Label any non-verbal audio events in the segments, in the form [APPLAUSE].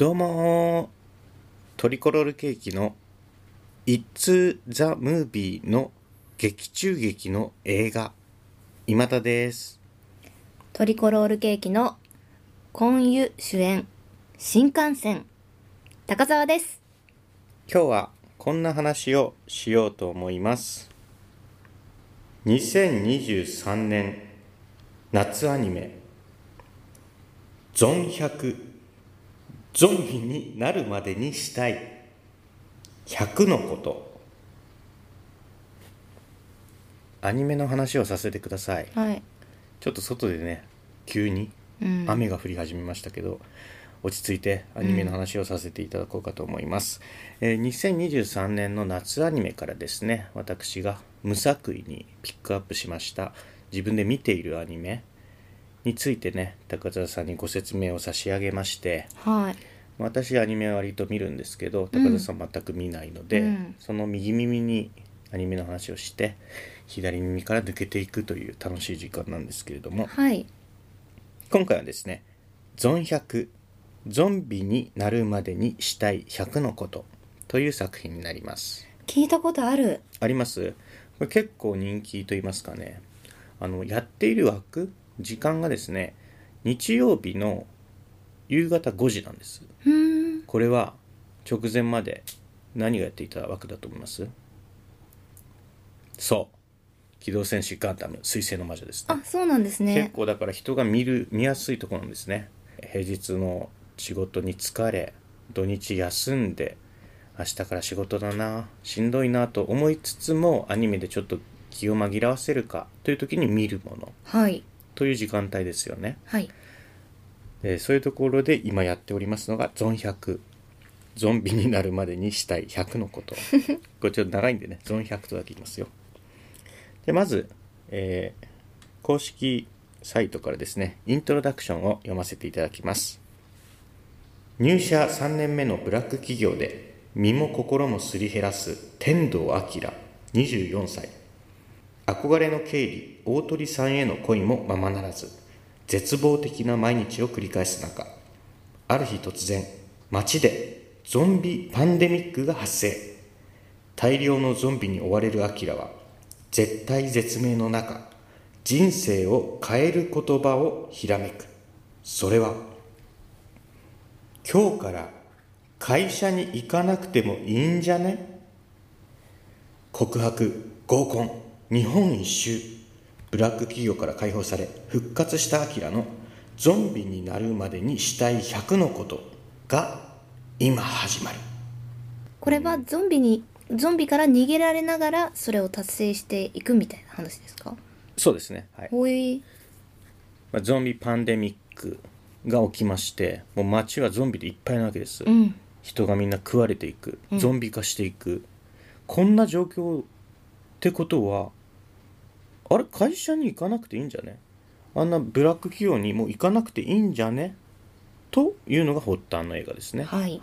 どうもトリコロールケーキの It's the Movie の劇中劇の映画。今田です。トリコロールケーキの今湯主演。新幹線。高澤です。今日はこんな話をしようと思います。2023年夏アニメ。ゾン100ゾンビになるまでにしたい。100のこと。アニメの話をさせてください。はい、ちょっと外でね急にうん、雨が降り始めましたけど、落ち着いてアニメの話をさせていただこうかと思います、えー2023年の夏アニメからですね私が無作為にピックアップしました。自分で見ているアニメについてね高澤さんにご説明を差し上げましてはい。私アニメは割と見るんですけど高田さん全く見ないので、うん。その右耳にアニメの話をして左耳から抜けていくという楽しい時間なんですけれどもはい。今回はですね「ゾン100ゾンビになるまでにしたい100のこと」という作品になります。聞いたことある。あります？これ結構人気と言いますかね。あのやっている枠時間がですね日曜日の夕方5時なんです。これは直前まで何がやっていた枠だと思います？そう。機動戦士ガンダム水星の魔女ですね。あそうなんです結ね構だから人が見る見やすいところなんですね。平日の仕事に疲れ土日休んで明日から仕事だなしんどいなと思いつつもアニメでちょっと気を紛らわせるかという時に見るもの。はいという時間帯ですよね。はい。えーそういうところで今やっておりますのがゾン100ゾンビになるまでにしたい100のこと。[LAUGHS] これちょっと長いんでねゾン100とだけ言いますよ。でまず、えー公式サイトからですねイントロダクションを読ませていただきます。入社3年目のブラック企業で身も心もすり減らす天童明24歳憧れの経理大鳥さんへの恋もままならず絶望的な毎日を繰り返す中ある日突然街でゾンビパンデミックが発生。大量のゾンビに追われるアキラは絶対絶命の中人生を変える言葉をひらめく。それは今日から会社に行かなくてもいいんじゃね？告白合コン。日本一周ブラック企業から解放され復活したアキラのゾンビになるまでにしたい100のことが今始まる。これはゾンビにゾンビから逃げられながらそれを達成していくみたいな話ですか？そうですね、はい。ほい。まあ、ゾンビパンデミックが起きましてもう街はゾンビでいっぱいなわけです、うん。人がみんな食われていくゾンビ化していく、こんな状況ってことはあれ会社に行かなくていいんじゃね？あんなブラック企業にもう行かなくていいんじゃね？というのが発端の映画ですね。はい。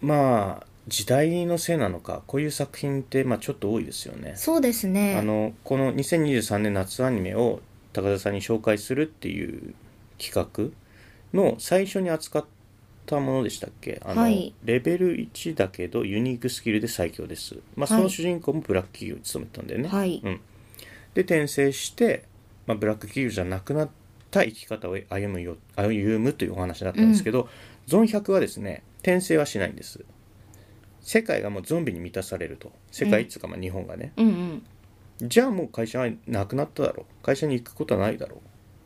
まあ時代のせいなのかこういう作品ってまあちょっと多いですよね。そうですね。あのこの2023年夏アニメを高田さんに紹介するっていう企画の最初に扱ったものでしたっけ？あの、はい。レベル1だけどユニークスキルで最強です、まあ、そはい。の主人公もブラック企業に勤めてたんだよね、はい。うん、で転生して、まあ、ブラック企業じゃなくなった生き方を歩むよ歩むというお話だったんですけど、ゾン100はですね転生はしないんです。世界がもうゾンビに満たされると。世界っつうかまあ日本がね、うんうん。じゃあもう会社はなくなっただろう。会社に行くことはないだろう。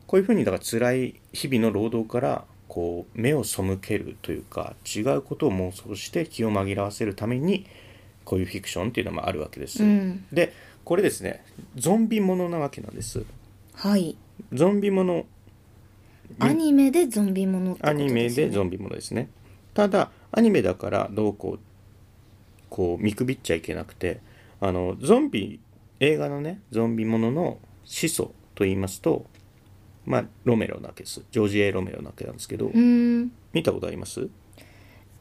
こういうふうにだから辛い日々の労働からこう目を背けるというか違うことを妄想して気を紛らわせるためにこういうフィクションっていうのもあるわけです、うん。でこれですねゾンビものなわけなんです。はい。ゾンビもの。アニメでゾンビものってことアニメでゾンンビものですね。ただアニメだからどうこうこう見くびっちゃいけなくてあのゾンビ映画のねゾンビものの始祖と言いますとまあロメロなわけですジョージ・エロメロなわけなんですけど、うーん。見たことあります？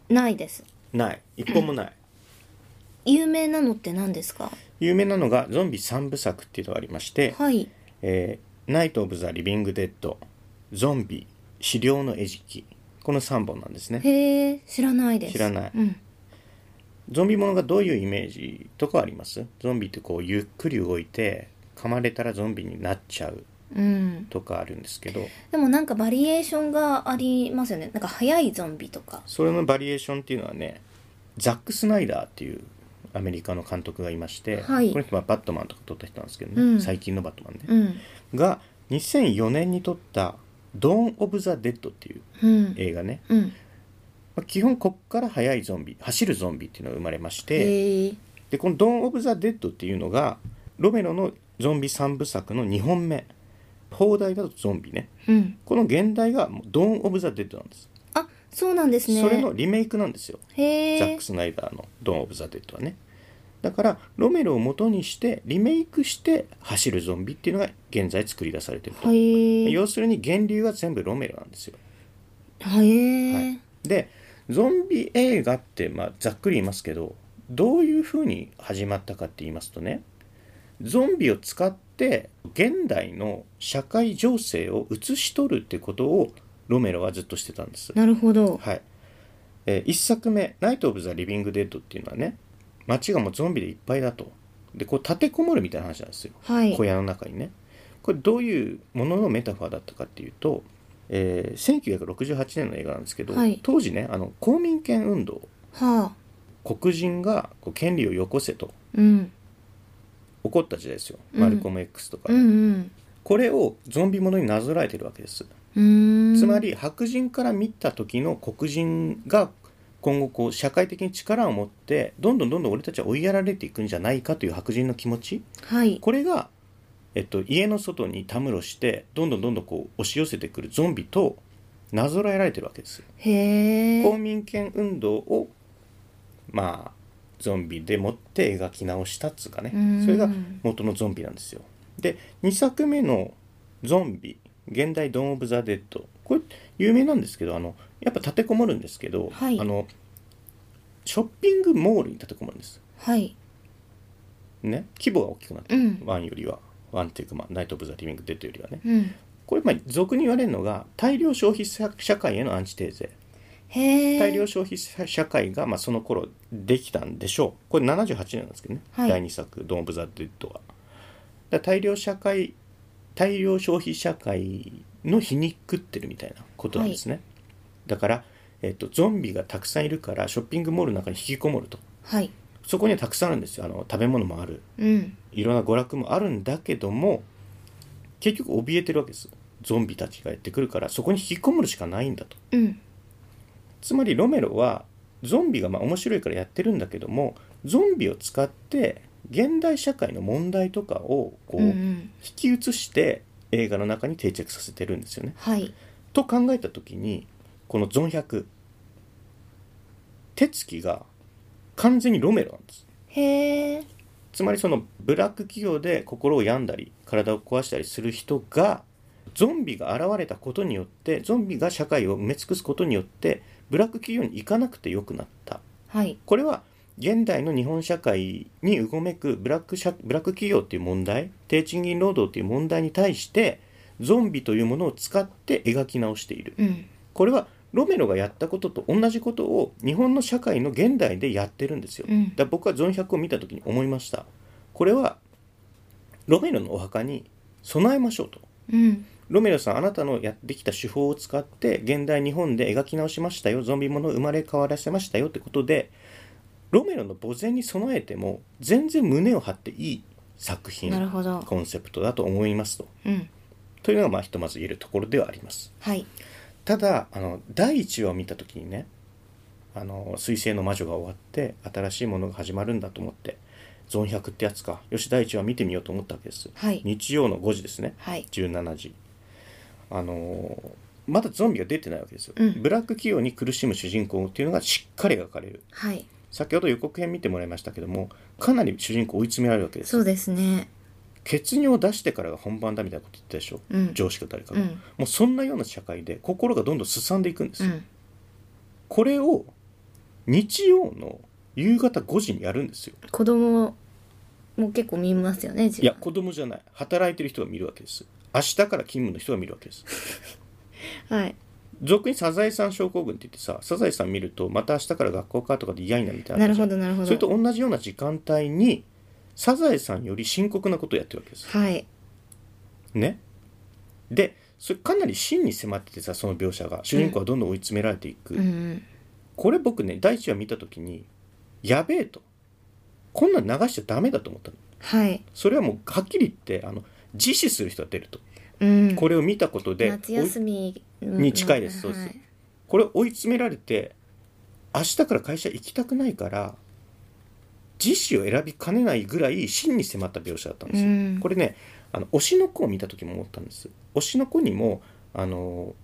ないです。ない。一本もない。[CLEARS THROAT] 有名なのって何ですか？有名なのがゾンビ3部作っていうのがありましてはい。えーナイト・オブ・ザ・リビング・デッド、ゾンビ、死霊の餌食、この3本なんですね。へえ知らないです。知らない。うん。ゾンビものがどういうイメージとかあります？ゾンビってこうゆっくり動いて噛まれたらゾンビになっちゃううん。とかあるんですけど。でもなんかバリエーションがありますよね。なんか速いゾンビとか。それのバリエーションっていうのはねザック・スナイダーっていうアメリカの監督がいまして、はい。この人はバットマンとか撮った人なんですけどね、うん。最近のバットマンね、うん。が2004年に撮った「 Dawn of the Dead」っていううん。映画ね、うん。まあ基本こっから速いゾンビ走るゾンビっていうのが生まれましてでこの「ドーン・オブ・ザ・デッド」っていうのがロメロのゾンビ3部作の2本目邦題だとゾンビね。うん。この原題が Dawn of the Dead なんです、あそうなんですね。それのリメイクなんですよ。ザック・スナイダーの「 Dawn of the Dead」はね。だからロメロを元にしてリメイクして走るゾンビっていうのが現在作り出されてると、要するに源流は全部ロメロなんですよ。へえ、はい。でゾンビ映画って、まあ、ざっくり言いますけどどういうふうに始まったかって言いますとねゾンビを使って現代の社会情勢を映し取るってことをロメロはずっとしてたんです。なるほど。はい。えー、1作目「ナイト・オブ・ザ・リビング・デッド」っていうのはね街がもうゾンビでいっぱいだと。でこう立てこもるみたいな話なんですよ。はい。小屋の中にね。これどういうもののメタファーだったかっていうと、えー1968年の映画なんですけど、はい。当時ねあの公民権運動。はあ。黒人がこう権利をよこせと。うん起こった時代ですよ、うん。マルコム X とか、うんうん。これをゾンビものになぞらえてるわけです。つまり白人から見た時の黒人が今後こう社会的に力を持ってどんどんどんどん俺たちは追いやられていくんじゃないかという白人の気持ち。はい。これが、えっと、家の外にたむろしてどんどんどんどんこう押し寄せてくるゾンビとなぞらえられてるわけです。公民権運動をまあゾンビでもって描き直したっつうかね。うん。それが元のゾンビなんですよ。で2作目のゾンビ現代ドーン・オブ・ザ・デッド。これ有名なんですけどあのやっぱ立てこもるんですけど、はい。あのショッピングモールに立てこもるんです。はい。ね？規模が大きくなってる、うん。 one よりは。 one っていうか、まあ、 Night of the Living Dead よりはね。うん。これまあ俗に言われるのが大量消費社、社会へのアンチテーゼ大量消費社会がまあその頃できたんでしょう。これ78年なんですけどね、はい。第2作「Dawn of the Dead は」だから大量社会大量消費社会の皮肉ってるみたいなことなんですね、だから、えっと、ゾンビがたくさんいるからショッピングモールの中に引きこもると。はい。そこにはたくさんあるんですよ。あの食べ物もある。うん。いろんな娯楽もあるんだけども結局怯えてるわけです。ゾンビたちがやってくるからそこに引きこもるしかないんだと。うんつまりロメロはゾンビがまあ面白いからやってるんだけどもゾンビを使って現代社会の問題とかをこう引んき写して映画の中に定着させてるんですよね。はいと考えた時にこの「ゾン100」手つきが完全にロメロなんです。へえつまりそのブラック企業で心を病んだり体を壊したりする人がゾンビが現れたことによってゾンビが社会を埋め尽くすことによってブラック企業に行かなくてよくなった。はい。これは現代の日本社会にうごめくブラック社ブラック企業っていう問題低賃金労働っていう問題に対してゾンビというものを使って描き直している。うん。これはロメロがやったことと同じことを日本の社会の現代でやってるんですよ、うん。だ僕はゾン100を見た時に思いました。これはロメロのお墓に備えましょうと。うんロメロさんあなたのやってきた手法を使って現代日本で描き直しましたよ。ゾンビものを生まれ変わらせましたよってことでロメロの墓前に備えても全然胸を張っていい作品コンセプトだと思いますと。うん。というのがまあひとまず言えるところではあります。はい。ただあの第1話を見た時にね「あの彗星の魔女」が終わって新しいものが始まるんだと思ってゾン100ってやつか。よし第1話見てみようと思ったわけです。はい。日曜の5時ですね。はい。17時あのーまだゾンビが出てないわけですよ、うん。ブラック企業に苦しむ主人公っていうのがしっかり描かれる。はい。先ほど予告編見てもらいましたけどもかなり主人公追い詰められるわけですそうですね。血尿を出してからが本番だみたいなこと言ったでしょ、うん。上司か誰かが、うん。もうそんなような社会で心がどんどんすさんでいくんですよ、うん。これを日曜の夕方5時にやるんですよ。子供も結構見ますよねいや子供じゃない。働いてる人が見るわけです明日から勤務の人が見るわけです。はい。俗にサザエさん症候群って言ってさサザエさん見るとまた明日から学校かとかで嫌になるみたいななるほどなるほど。それと同じような時間帯にサザエさんより深刻なことをやってるわけです。よはい。ね？でそれかなり真に迫っててさその描写が。主人公はどんどん追い詰められていく、うんうん。これ僕ね第一話見た時にやべえと。こんなん流しちゃダメだと思ったの。はい。それはもうはっきり言ってあの自死する人が出ると、うん。これを見たことで夏休み。に近いです。そうです。はいこれ追い詰められて明日から会社行きたくないから自死を選びかねないぐらい真に迫った描写だったんですよ、うん。これねあの推しの子を見た時も思ったんです。推しの子にもあの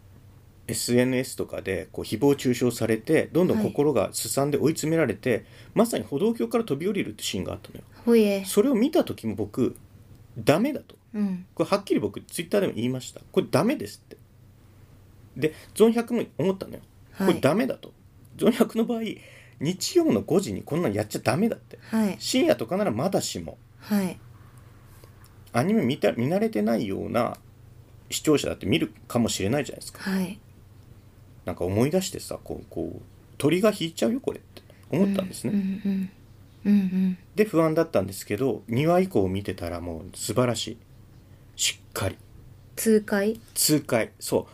SNS とかでこう誹謗中傷されてどんどん心がすさんで追い詰められて、まさに歩道橋から飛び降りるってシーンがあったのよ。それを見た時も僕ダメだと。うん。これはっきり僕ツイッターでも言いました。これダメですって。でゾン100も思ったのよ。これはいダメだと、ゾン100の場合日曜の5時にこんなんやっちゃダメだって。はい。深夜とかならまだしも。はい。アニメ見た見慣れてないような視聴者だって見るかもしれないじゃないですか。はい。なんか思い出してさこうこう鳥が引いちゃうよこれって。思ったんですね、うんうんうんうんで不安だったんですけど2話以降見てたらもう素晴らしい。しっかり。痛快？痛快。そう。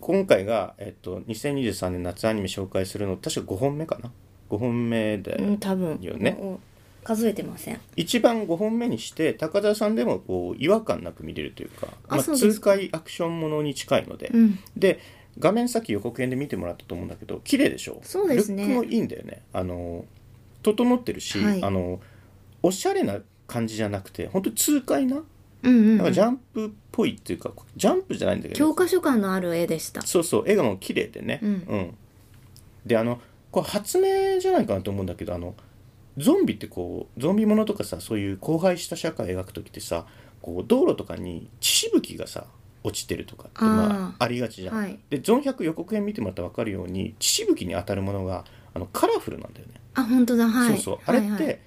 今回が、えっと、2023年夏アニメ紹介するの確か5本目かな？5本目で、うん多分。よね。お数えてません。一番5本目にして高田さんでもこう違和感なく見れるというかまあ、痛快アクションものに近いので、うん。で画面さっき予告編で見てもらったと思うんだけど綺麗でしょ？そうですね。ルックもいいんだよね。あの整ってるし、はい。あのおしゃれな感じじゃなくて本当に痛快なうんうんなんかジャンプっぽいっていうかジャンプじゃないんだけど。教科書感のある絵でした。そうそう絵がもう綺麗でね。うん。であのこれ発明じゃないかなと思うんだけどあのゾンビってこうゾンビものとかさそういう荒廃した社会を描く時ってさこう道路とかに血しぶきがさ落ちてるとかってまあありがちじゃん、はい。でゾン100予告編見てもらったら分かるように血しぶきに当たるものがあのカラフルなんだよね、あ本当だ。はい。そうそう。あれって、はいはい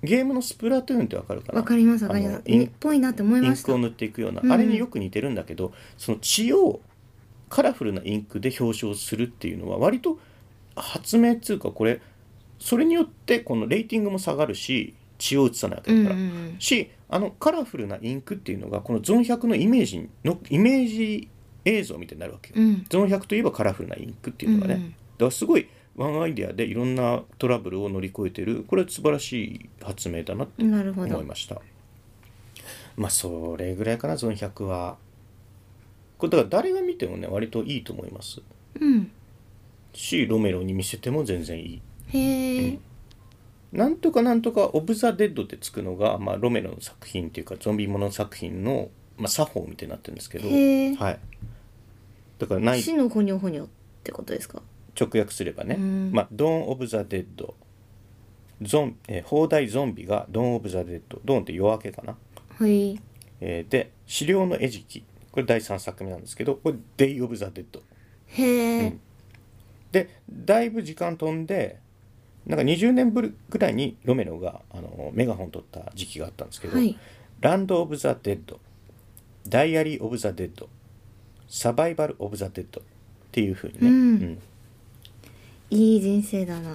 ゲームのスプラトゥーンって分かるかな？わかりますわかります。インっぽいなって思いイました。ンクを塗っていくような、うん。うんあれによく似てるんだけどその血をカラフルなインクで表彰するっていうのは割と発明っつうかこれそれによってこのレーティングも下がるし血を写さないわけうんうだから、ん。しあのカラフルなインクっていうのがこのゾン100のイメージのイメージ映像みたいになるわけよ、うん。ゾン100といえばカラフルなインクっていうのがね、うんうん。だからすごいワンアイデアでいろんなトラブルを乗り越えてるこれは素晴らしい発明だなって思いました。まあそれぐらいかなゾン100は。これだから誰が見てもね割といいと思います。うん。しロメロに見せても全然いい。へえなんとかなんとかオブ・ザ・デッドってつくのが、まあ、ロメロの作品っていうかゾンビもの作品の、まあ、作法みたいになってるんですけど。はい。だからない。死のほにょほにょってことですか？直訳すればね、うん。まあ、 Dawn of the Dead ゾン、えー邦題ゾンビが Dawn of the Dead、Dawn って夜明けかな。はい。えーで「死霊の餌食」これ第3作目なんですけどこれ「 Day of the Deadへえ、でだいぶ時間飛んでなんか20年ぶりぐらいにロメロがあのメガホン取った時期があったんですけど「はい。Land of the Dead」「 Diary of the Dead」「 Survival of the Dead」っていうふうにね、うんいい人生だな。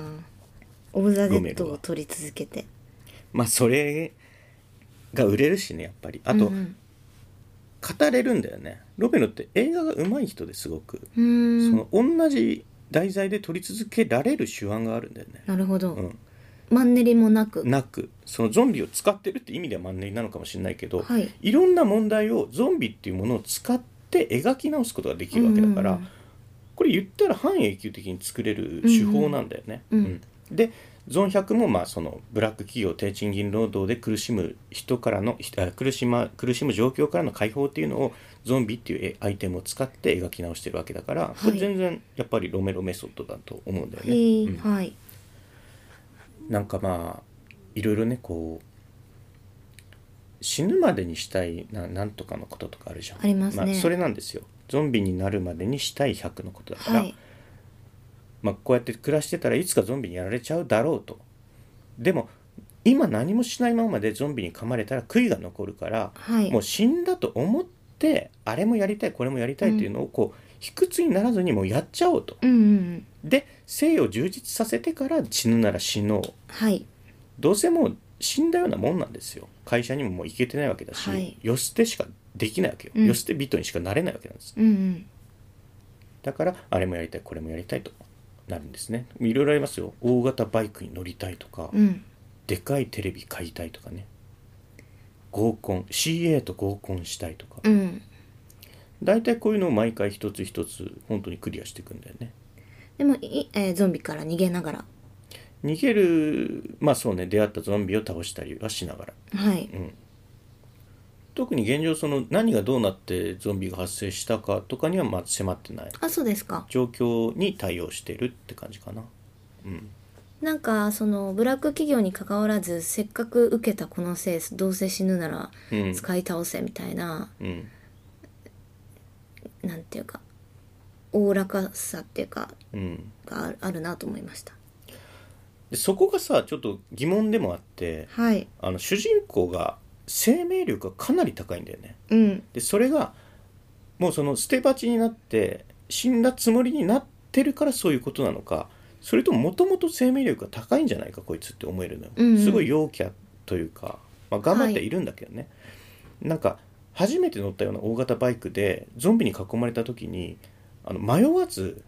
of the Dead を撮り続けて。まあそれが売れるしねやっぱり。あと、うん語れるんだよね。ロメロって映画が上手い人ですごく、うん。その同じ題材で撮り続けられる手腕があるんだよね、なるほど、うん、マンネリもなく。なく。そのゾンビを使ってるって意味ではマンネリなのかもしれないけど、はい。いろんな問題をゾンビっていうものを使って描き直すことができるわけだから、うんうんうんこれ言ったら半永久的に作れる手法なんだよね。うん。うん。でゾン100もまあそのブラック企業低賃金労働で苦しむ人からの苦し,、ま、苦しむ状況からの解放っていうのをゾンビっていうアイテムを使って描き直してるわけだから、これ全然やっぱりロメロメソッドだと思うんだよね。へえ、うん。はい。なんかまあいろいろねこう死ぬまでにしたいななんとかのこととかあるじゃん。ありますね。あ、それなんですよゾンビになるまでにしたい100のことだから、はい。まあ、こうやって暮らしてたらいつかゾンビにやられちゃうだろうと。でも今何もしないままでゾンビに噛まれたら悔いが残るから、はい。もう死んだと思ってあれもやりたいこれもやりたいっていうのをこう、卑屈にならずにもうやっちゃおうと。うんうんうん。で生を充実させてから死ぬなら死のう。はい。どうせもう死んだようなもんなんですよ。会社にももう行けてないわけだし、はい。よ捨てしかできないわけよ、うん。よ捨て人にしかなれないわけなんです。うんうん。だからあれもやりたいこれもやりたいとなるんですね。いろいろありますよ。大型バイクに乗りたいとか、うん。でかいテレビ買いたいとかね。合コン CA と合コンしたいとか、うん。大体こういうのを毎回一つ一つ本当にクリアしていくんだよね。でもい、えーゾンビから逃げながら逃げるまあそうね出会ったゾンビを倒したりはしながら。はい。うん。特に現状その何がどうなってゾンビが発生したかとかにはまあ迫ってない。あそうですか。状況に対応してるって感じかな。うん。なんかそのブラック企業に関わらずせっかく受けたこのせいどうせ死ぬならうん。使い倒せみたいな、うん。なんていうかおおらかさっていうかうん。があるなと思いましたでそこがさちょっと疑問でもあってはい。あの主人公が生命力がかなり高いんだよね。うん。でそれがもうその捨て鉢になって死んだつもりになってるからそういうことなのかそれとももともと生命力が高いんじゃないかこいつって思えるのよ、うんうん。すごい陽キャというか、まあ、頑張っているんだけどね、なんか初めて乗ったような大型バイクでゾンビに囲まれた時にあの迷わず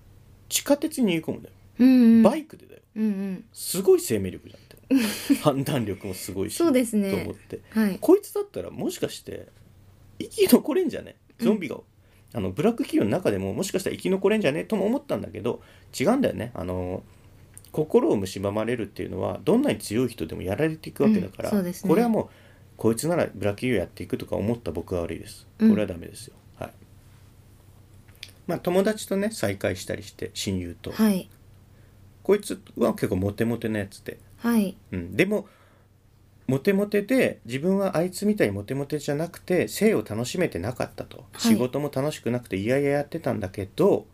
地下鉄に逃げ込むんだよ、うんうん。バイクでだよ。うんうん。すごい生命力じゃんって。[LAUGHS] 判断力もすごいしそうですね。と思って。はい。こいつだったらもしかして生き残れんじゃね？ゾンビが、あのブラック企業の中でももしかしたら生き残れんじゃね？とも思ったんだけど違うんだよね。あの心を蝕まれるっていうのはどんなに強い人でもやられていくわけだから、うんね。これはもうこいつならブラック企業やっていくとか思った僕は悪いです。こうん。れはダメですよ、はい。まあ友達とね再会したりして親友と、はいこいつは結構モテモテなやつで。はい。うん、でもモテモテで自分はあいつみたいにモテモテじゃなくて性を楽しめてなかったと、はい。仕事も楽しくなくていやいややってたんだけど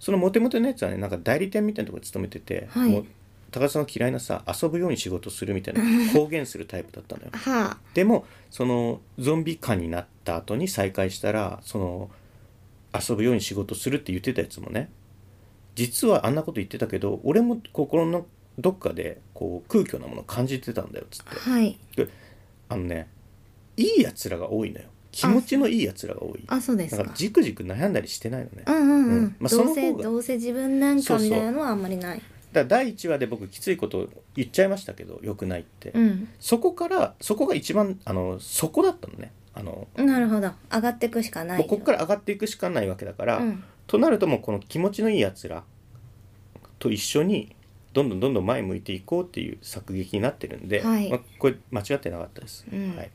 そのモテモテのやつはねなんか代理店みたいなところに勤めてて、はい。もう高田さんの嫌いなさ遊ぶように仕事するみたいな [LAUGHS] 公言するタイプだったのよ。はあ。でもそのゾンビ化になった後に再会したらその遊ぶように仕事するって言ってたやつもね実はあんなこと言ってたけど俺も心のどっかでこう空虚なものを感じてたんだよっつって。はい。であのねいいやつらが多いのよ。気持ちのいいやつらが多い。あそうですか。だからじくじく悩んだりしてないのね、うんうんうん、うん。まあそどうせの方がどうせ自分なんかみたいなのはあんまりない。だ第1話で僕きついこと言っちゃいましたけどよくないって、うん。そこからそこが一番あのそこだったのね。あのなるほど。上がっていくしかないここから上がっていくしかないわけだから、うんとなるともうこの気持ちのいいやつらと一緒にどんどんどんどん前向いていこうっていう作劇になってるんで、はい。まあ、これ間違ってなかったです、うん。はい、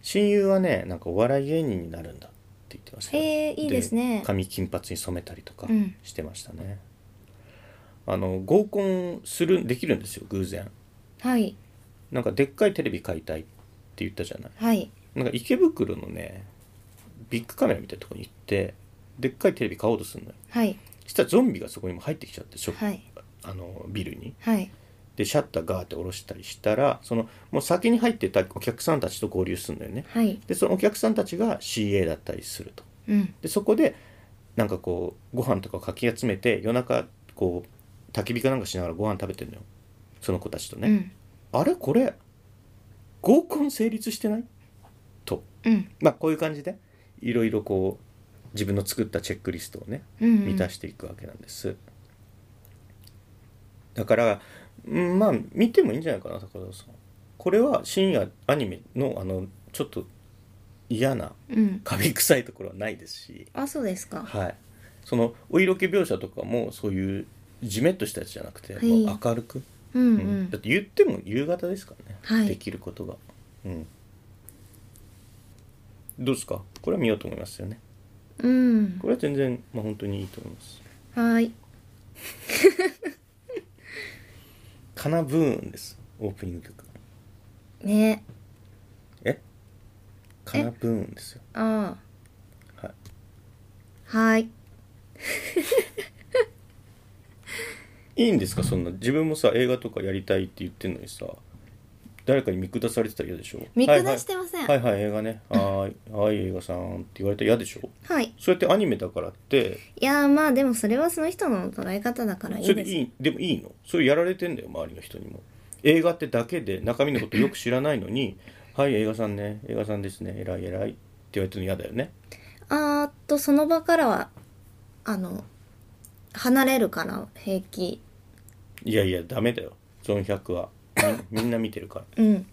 親友はねなんかお笑い芸人になるんだって言ってましたよ。へえいいですね。髪金髪に染めたりとかうん。してましたね、あの合コンするできるんですよ偶然。はい。なんかでっかいテレビ買いたいって言ったじゃない。はい。なんか池袋のねビッグカメラみたいなところに行ってでっかいテレビ買おうとするのよ。はい。そしたらゾンビがそこにも入ってきちゃってショップはい。あのビルに。はい。でシャッターガーって下ろしたりしたらそのもう先に入ってたお客さんたちと合流するんだよね。はい。でそのお客さんたちが CA だったりすると。うん。でそこでなんかこうご飯とかをかき集めて夜中こう焚き火かなんかしながらご飯食べてるのよ。その子たちとね、うん。あれ？これ合コン成立してない？と。うん。まあこういう感じでいろいろこう自分の作ったチェックリストをねうん満たしていくわけなんです、だからうんまあ見てもいいんじゃないかな高田さん。これは深夜アニメのあのちょっと嫌なうん。カビ臭いところはないですし。あそうですか。はい。そのお色気描写とかもそういうジメッとしたやつじゃなくて、はい。もう明るく、うんううんん。だって言っても夕方ですからね、はい。できることが。うん。どうですか？これは見ようと思いますよねうん。これは全然、まあ、本当にいいと思います。はい。カナブーンですオープニング曲。ね。え？カナブーンですよ。あはい。あはい。いいんですか？そんな。自分もさ映画とかやりたいって言ってんのにさ誰かに見下されてたら嫌でしょ？見下してません。はいはい、はいはい映画ね。[LAUGHS] はーいはい映画さんって言われたら嫌でしょ。はい。そうやってアニメだからって。いやーまあでもそれはその人の捉え方だからいいです。それでいいでもいいの？それやられてんだよ周りの人にも。映画ってだけで中身のことよく知らないのに「はい映画さんね映画さんですね偉い偉い」って言われてるの嫌だよね。あーっとその場からはあの離れるから平気。いやいやダメだよ。ゾン100はみみんな見てるかうん。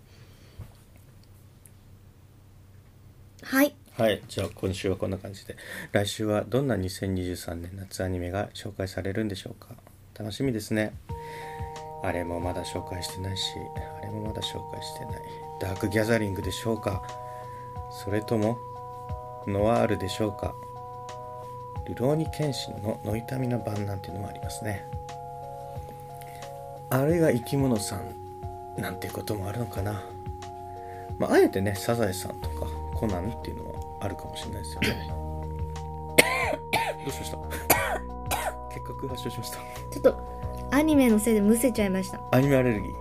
はい。らはい。じゃあ今週はこんな感じで。来週はどんな2023年夏アニメが紹介されるんでしょうか。楽しみですね。あれもまだ紹介してないしあれもまだ紹介してない。ダークギャザリングでしょうか。それともノワールでしょうか。ルローニケンシンのノイタミの版なんていうのもありますね。あれが生き物さんなんていうこともあるのかな。まああえてねサザエさんとかコナンっていうのはあるかもしれないですよね。どうしました？結核発症しました。ちょっとアニメのせいでむせちゃいました。アニメアレルギー？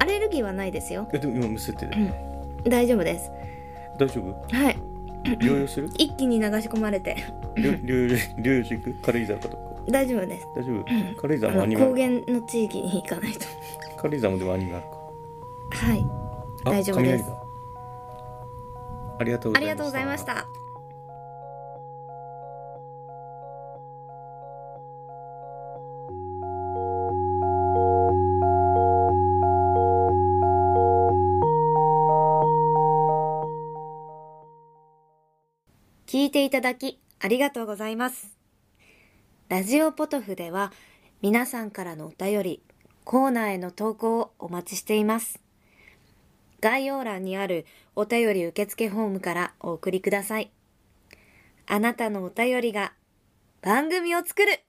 アレルギーはないですよ。えでも今むせてる。大丈夫です。大丈夫？はい。療養する？一気に流し込まれて。療療養療養していく軽井沢かとか？大丈夫です。大丈夫？軽井あ沢もアニのメある？高原の地域に行かないと。軽井沢もでもアニメあるかはい。あ大丈夫です。雷だありがとうございました。ありがとうございました。聞いていただきありがとうございます。ラジオポトフでは皆さんからのお便り、コーナーへの投稿をお待ちしています。概要欄にあるお便り受付フォームからお送りください。あなたのお便りが番組を作る